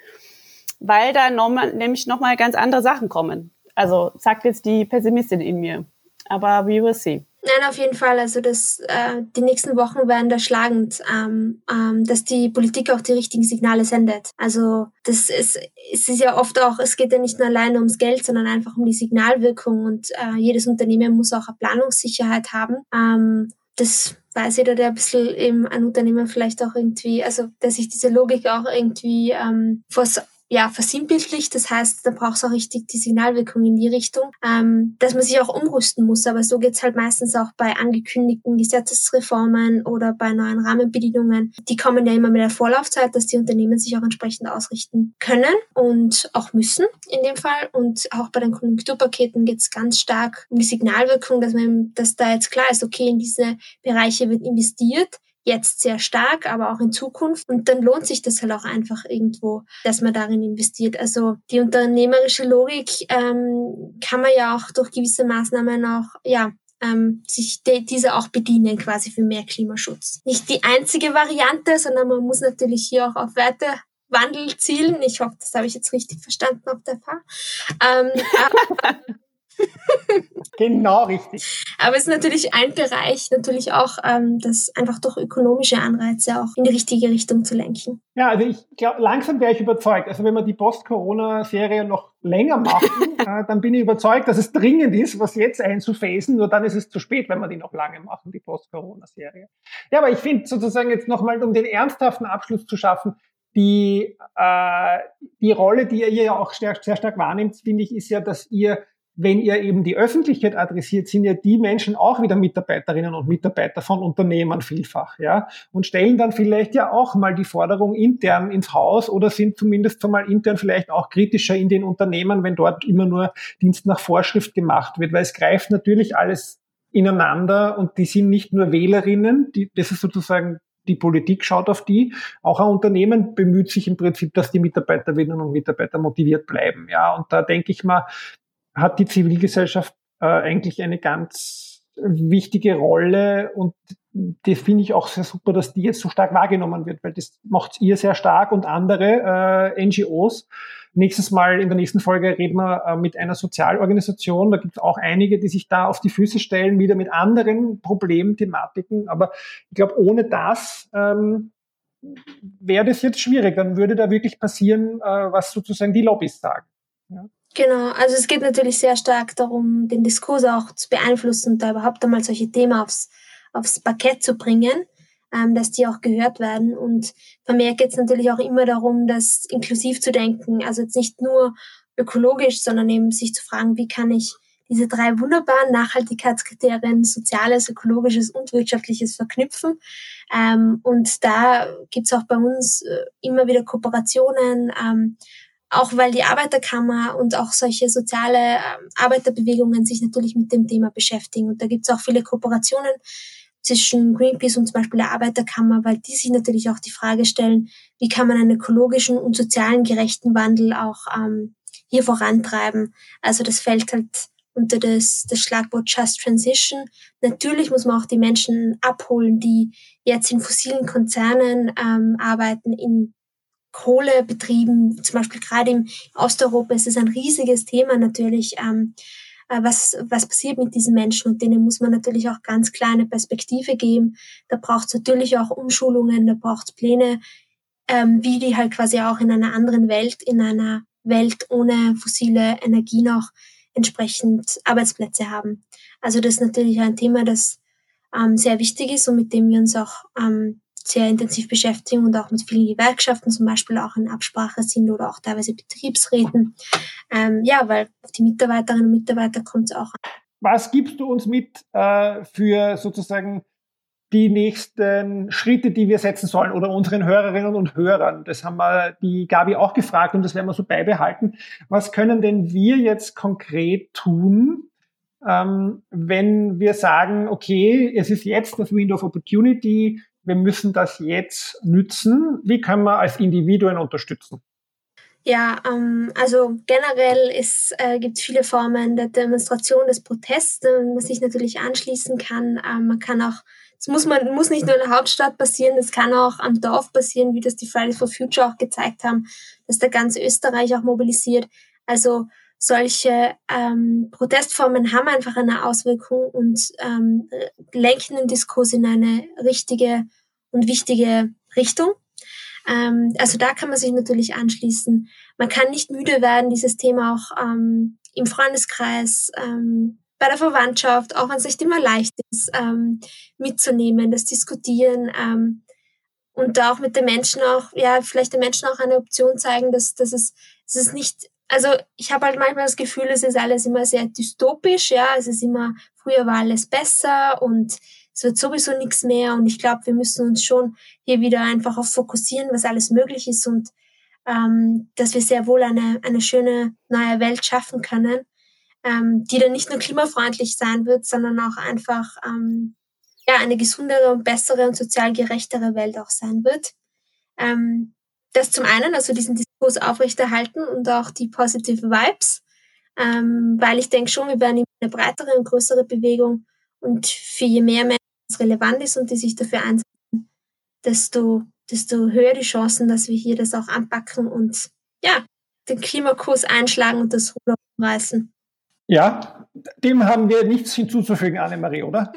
weil da noch mal, nämlich nochmal ganz andere Sachen kommen. Also sagt jetzt die Pessimistin in mir. Aber we will see. Nein, auf jeden Fall. Also das, äh, die nächsten Wochen werden da schlagend, ähm, ähm, dass die Politik auch die richtigen Signale sendet. Also das ist, es ist ja oft auch, es geht ja nicht nur alleine ums Geld, sondern einfach um die Signalwirkung und äh, jedes Unternehmen muss auch eine Planungssicherheit haben. Ähm, das weiß jeder, der ein bisschen eben ein Unternehmen vielleicht auch irgendwie, also der sich diese Logik auch irgendwie ähm, vors ja, versinnbildlicht. Das heißt, da braucht es auch richtig die Signalwirkung in die Richtung, ähm, dass man sich auch umrüsten muss. Aber so geht's halt meistens auch bei angekündigten Gesetzesreformen oder bei neuen Rahmenbedingungen. Die kommen ja immer mit der Vorlaufzeit, dass die Unternehmen sich auch entsprechend ausrichten können und auch müssen in dem Fall. Und auch bei den Konjunkturpaketen geht's ganz stark um die Signalwirkung, dass man, dass da jetzt klar ist, okay, in diese Bereiche wird investiert jetzt sehr stark, aber auch in Zukunft. Und dann lohnt sich das halt auch einfach irgendwo, dass man darin investiert. Also die unternehmerische Logik ähm, kann man ja auch durch gewisse Maßnahmen auch, ja, ähm, sich de diese auch bedienen quasi für mehr Klimaschutz. Nicht die einzige Variante, sondern man muss natürlich hier auch auf Wertewandel zielen. Ich hoffe, das habe ich jetzt richtig verstanden auf der Fahr. Ähm, genau richtig. Aber es ist natürlich ein Bereich, natürlich auch, ähm, das einfach durch ökonomische Anreize auch in die richtige Richtung zu lenken. Ja, also ich glaube, langsam wäre ich überzeugt. Also wenn wir die Post-Corona-Serie noch länger machen, äh, dann bin ich überzeugt, dass es dringend ist, was jetzt einzuphasen. Nur dann ist es zu spät, wenn wir die noch lange machen, die Post-Corona-Serie. Ja, aber ich finde sozusagen jetzt nochmal, um den ernsthaften Abschluss zu schaffen, die, äh, die Rolle, die ihr ja auch sehr, sehr stark wahrnimmt, finde ich, ist ja, dass ihr wenn ihr eben die Öffentlichkeit adressiert, sind ja die Menschen auch wieder Mitarbeiterinnen und Mitarbeiter von Unternehmen vielfach, ja, und stellen dann vielleicht ja auch mal die Forderung intern ins Haus oder sind zumindest mal intern vielleicht auch kritischer in den Unternehmen, wenn dort immer nur Dienst nach Vorschrift gemacht wird, weil es greift natürlich alles ineinander und die sind nicht nur Wählerinnen, die, das ist sozusagen die Politik schaut auf die. Auch ein Unternehmen bemüht sich im Prinzip, dass die Mitarbeiterinnen und Mitarbeiter motiviert bleiben. Ja, und da denke ich mal, hat die Zivilgesellschaft äh, eigentlich eine ganz wichtige Rolle und das finde ich auch sehr super, dass die jetzt so stark wahrgenommen wird, weil das macht ihr sehr stark und andere äh, NGOs. Nächstes Mal in der nächsten Folge reden wir äh, mit einer Sozialorganisation. Da gibt es auch einige, die sich da auf die Füße stellen, wieder mit anderen Problemthematiken. Aber ich glaube, ohne das ähm, wäre das jetzt schwierig. Dann würde da wirklich passieren, äh, was sozusagen die Lobbys sagen. Ja. Genau, also es geht natürlich sehr stark darum, den Diskurs auch zu beeinflussen und da überhaupt einmal solche Themen aufs, aufs Parkett zu bringen, ähm, dass die auch gehört werden. Und vermehrt geht es natürlich auch immer darum, das inklusiv zu denken, also jetzt nicht nur ökologisch, sondern eben sich zu fragen, wie kann ich diese drei wunderbaren Nachhaltigkeitskriterien, soziales, ökologisches und wirtschaftliches verknüpfen. Ähm, und da gibt's auch bei uns äh, immer wieder Kooperationen, ähm, auch weil die Arbeiterkammer und auch solche soziale ähm, Arbeiterbewegungen sich natürlich mit dem Thema beschäftigen. Und da gibt es auch viele Kooperationen zwischen Greenpeace und zum Beispiel der Arbeiterkammer, weil die sich natürlich auch die Frage stellen, wie kann man einen ökologischen und sozialen gerechten Wandel auch ähm, hier vorantreiben. Also das fällt halt unter das, das Schlagwort Just Transition. Natürlich muss man auch die Menschen abholen, die jetzt in fossilen Konzernen ähm, arbeiten, in Kohlebetrieben, zum Beispiel gerade im Osteuropa ist es ein riesiges Thema natürlich, ähm, äh, was, was passiert mit diesen Menschen und denen muss man natürlich auch ganz kleine Perspektive geben. Da braucht es natürlich auch Umschulungen, da braucht es Pläne, ähm, wie die halt quasi auch in einer anderen Welt, in einer Welt ohne fossile Energie noch entsprechend Arbeitsplätze haben. Also das ist natürlich ein Thema, das ähm, sehr wichtig ist und mit dem wir uns auch ähm, sehr intensiv beschäftigen und auch mit vielen Gewerkschaften zum Beispiel auch in Absprache sind oder auch teilweise Betriebsräten. Ähm, ja, weil auf die Mitarbeiterinnen und Mitarbeiter kommt es auch an. Was gibst du uns mit äh, für sozusagen die nächsten Schritte, die wir setzen sollen oder unseren Hörerinnen und Hörern? Das haben wir die Gabi auch gefragt und das werden wir so beibehalten. Was können denn wir jetzt konkret tun, ähm, wenn wir sagen, okay, es ist jetzt das Window of Opportunity, wir müssen das jetzt nützen. Wie können wir als Individuen unterstützen? Ja, ähm, also generell äh, gibt es viele Formen der Demonstration, des Protests, man sich natürlich anschließen kann. Ähm, man kann auch, es muss, man, muss nicht nur in der Hauptstadt passieren, es kann auch am Dorf passieren, wie das die Fridays for Future auch gezeigt haben, dass der ganze Österreich auch mobilisiert. Also solche ähm, Protestformen haben einfach eine Auswirkung und ähm, lenken den Diskurs in eine richtige und wichtige Richtung. Ähm, also da kann man sich natürlich anschließen. Man kann nicht müde werden, dieses Thema auch ähm, im Freundeskreis, ähm, bei der Verwandtschaft, auch wenn es nicht immer leicht ist, ähm, mitzunehmen, das Diskutieren ähm, und da auch mit den Menschen auch, ja, vielleicht den Menschen auch eine Option zeigen, dass, dass es, dass es nicht also ich habe halt manchmal das Gefühl, es ist alles immer sehr dystopisch, ja, es ist immer, früher war alles besser und es wird sowieso nichts mehr und ich glaube, wir müssen uns schon hier wieder einfach auf fokussieren, was alles möglich ist und ähm, dass wir sehr wohl eine, eine schöne neue Welt schaffen können, ähm, die dann nicht nur klimafreundlich sein wird, sondern auch einfach ähm, ja, eine gesundere und bessere und sozial gerechtere Welt auch sein wird. Ähm, das zum einen, also diesen Diskurs aufrechterhalten und auch die positive Vibes, ähm, weil ich denke schon, wir werden eine breitere und größere Bewegung und für je mehr Menschen es relevant ist und die sich dafür einsetzen, desto, desto höher die Chancen, dass wir hier das auch anpacken und ja, den Klimakurs einschlagen und das Ruder umreißen. Ja, dem haben wir nichts hinzuzufügen, Annemarie, oder?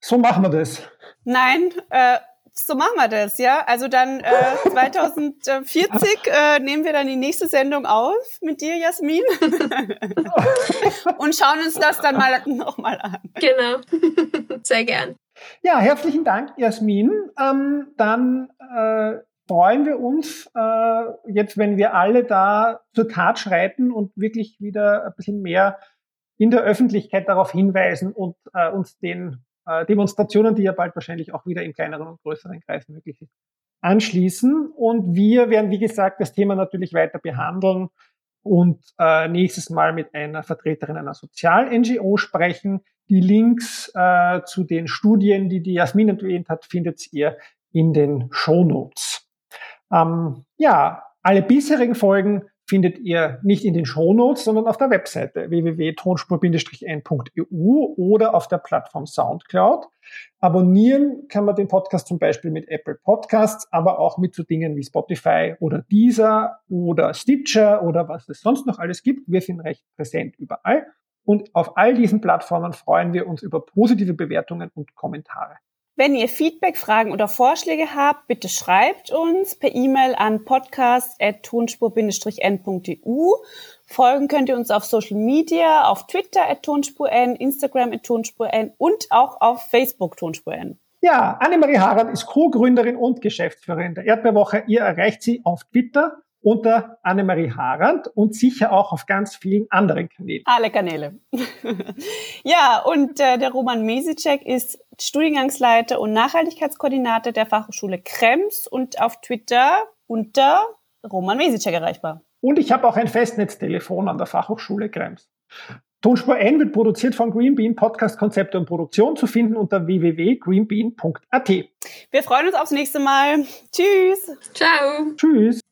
So machen wir das. Nein, äh, so machen wir das, ja. Also dann äh, 2040 äh, nehmen wir dann die nächste Sendung auf mit dir, Jasmin. und schauen uns das dann mal nochmal an. Genau. Sehr gern. Ja, herzlichen Dank, Jasmin. Ähm, dann äh, freuen wir uns äh, jetzt, wenn wir alle da zur Tat schreiten und wirklich wieder ein bisschen mehr in der Öffentlichkeit darauf hinweisen und äh, uns den Demonstrationen, die ja bald wahrscheinlich auch wieder in kleineren und größeren Kreisen möglich sind, anschließen. Und wir werden, wie gesagt, das Thema natürlich weiter behandeln und äh, nächstes Mal mit einer Vertreterin einer Sozial-NGO sprechen. Die Links äh, zu den Studien, die die Jasmin erwähnt hat, findet ihr in den Show Notes. Ähm, ja, alle bisherigen Folgen findet ihr nicht in den Shownotes, sondern auf der Webseite www.tonspur-n.eu oder auf der Plattform Soundcloud. Abonnieren kann man den Podcast zum Beispiel mit Apple Podcasts, aber auch mit so Dingen wie Spotify oder Deezer oder Stitcher oder was es sonst noch alles gibt. Wir sind recht präsent überall. Und auf all diesen Plattformen freuen wir uns über positive Bewertungen und Kommentare. Wenn ihr Feedback, Fragen oder Vorschläge habt, bitte schreibt uns per E-Mail an podcast.tonspur-n.eu. Folgen könnt ihr uns auf Social Media, auf Twitter at tonspur-n, Instagram at tonspur-n und auch auf Facebook tonspur-n. Ja, Annemarie Harald ist Co-Gründerin und Geschäftsführerin der Erdbeerwoche. Ihr erreicht sie auf Twitter unter Annemarie Harand und sicher auch auf ganz vielen anderen Kanälen. Alle Kanäle. ja, und äh, der Roman Mesicek ist Studiengangsleiter und Nachhaltigkeitskoordinator der Fachhochschule Krems und auf Twitter unter Roman Mesicek erreichbar. Und ich habe auch ein Festnetztelefon an der Fachhochschule Krems. Tonspur N wird produziert von Greenbean Podcast Konzepte und Produktion zu finden unter www.greenbean.at. Wir freuen uns aufs nächste Mal. Tschüss. Ciao. Tschüss.